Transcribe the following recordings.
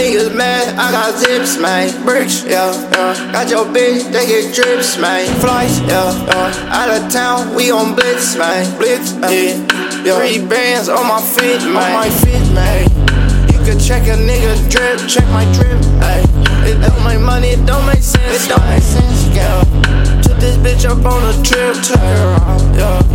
niggas mad, I got zips, man. Bricks, yeah, yeah. Got your bitch, they get drips, man. Flights, yeah, yeah. Out of town, we on blitz, man. Blitz, yeah. yeah. Three bands on my feet, man. On my feet, man. You can check a nigga drip, check my drip, ay. It don't make money, it don't make sense, it don't make sense, yeah. Took this bitch up on a trip, took her out, yeah,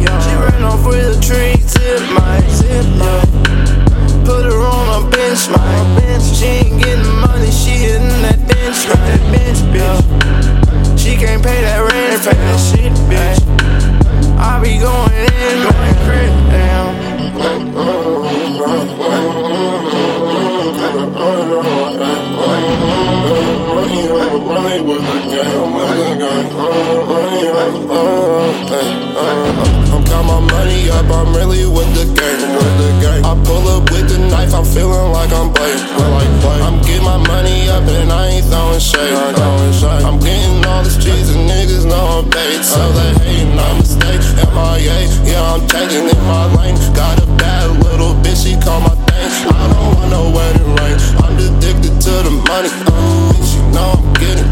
I'm got my money up, I'm really with the gang. With the gang. I pull up with the knife, I'm feeling like I'm. Like I'm getting my money up and I ain't throwing shade. I'm getting all the streets and niggas know I'm paid. So they hating, I'm a mistake. MIA, yeah, I'm changing in my lane. Got a bad little bitch, she call my thing. I don't want no wedding ring. I'm addicted to the money. Oh, bitch, you know I'm getting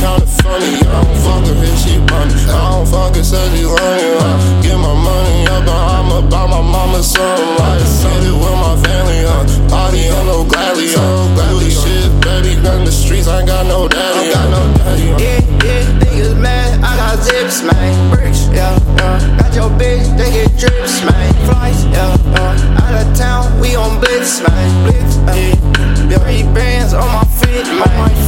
kinda funny. I don't fuck her if she running. I don't fuck her, said she learning. I get my money up, and I'ma buy my mama something. I spend it with my family, huh? Party on no gladly, huh? Gladly shit, baby, run the streets, I ain't got no daddy. I got no daddy. Yeah, yeah, niggas mad, I got zips, man. Bricks, yeah, yeah. Got your bitch, they get drips, man. Flights, yeah, yeah. Out of town, we on blitz, man. Blitz, yeah. Three bands on my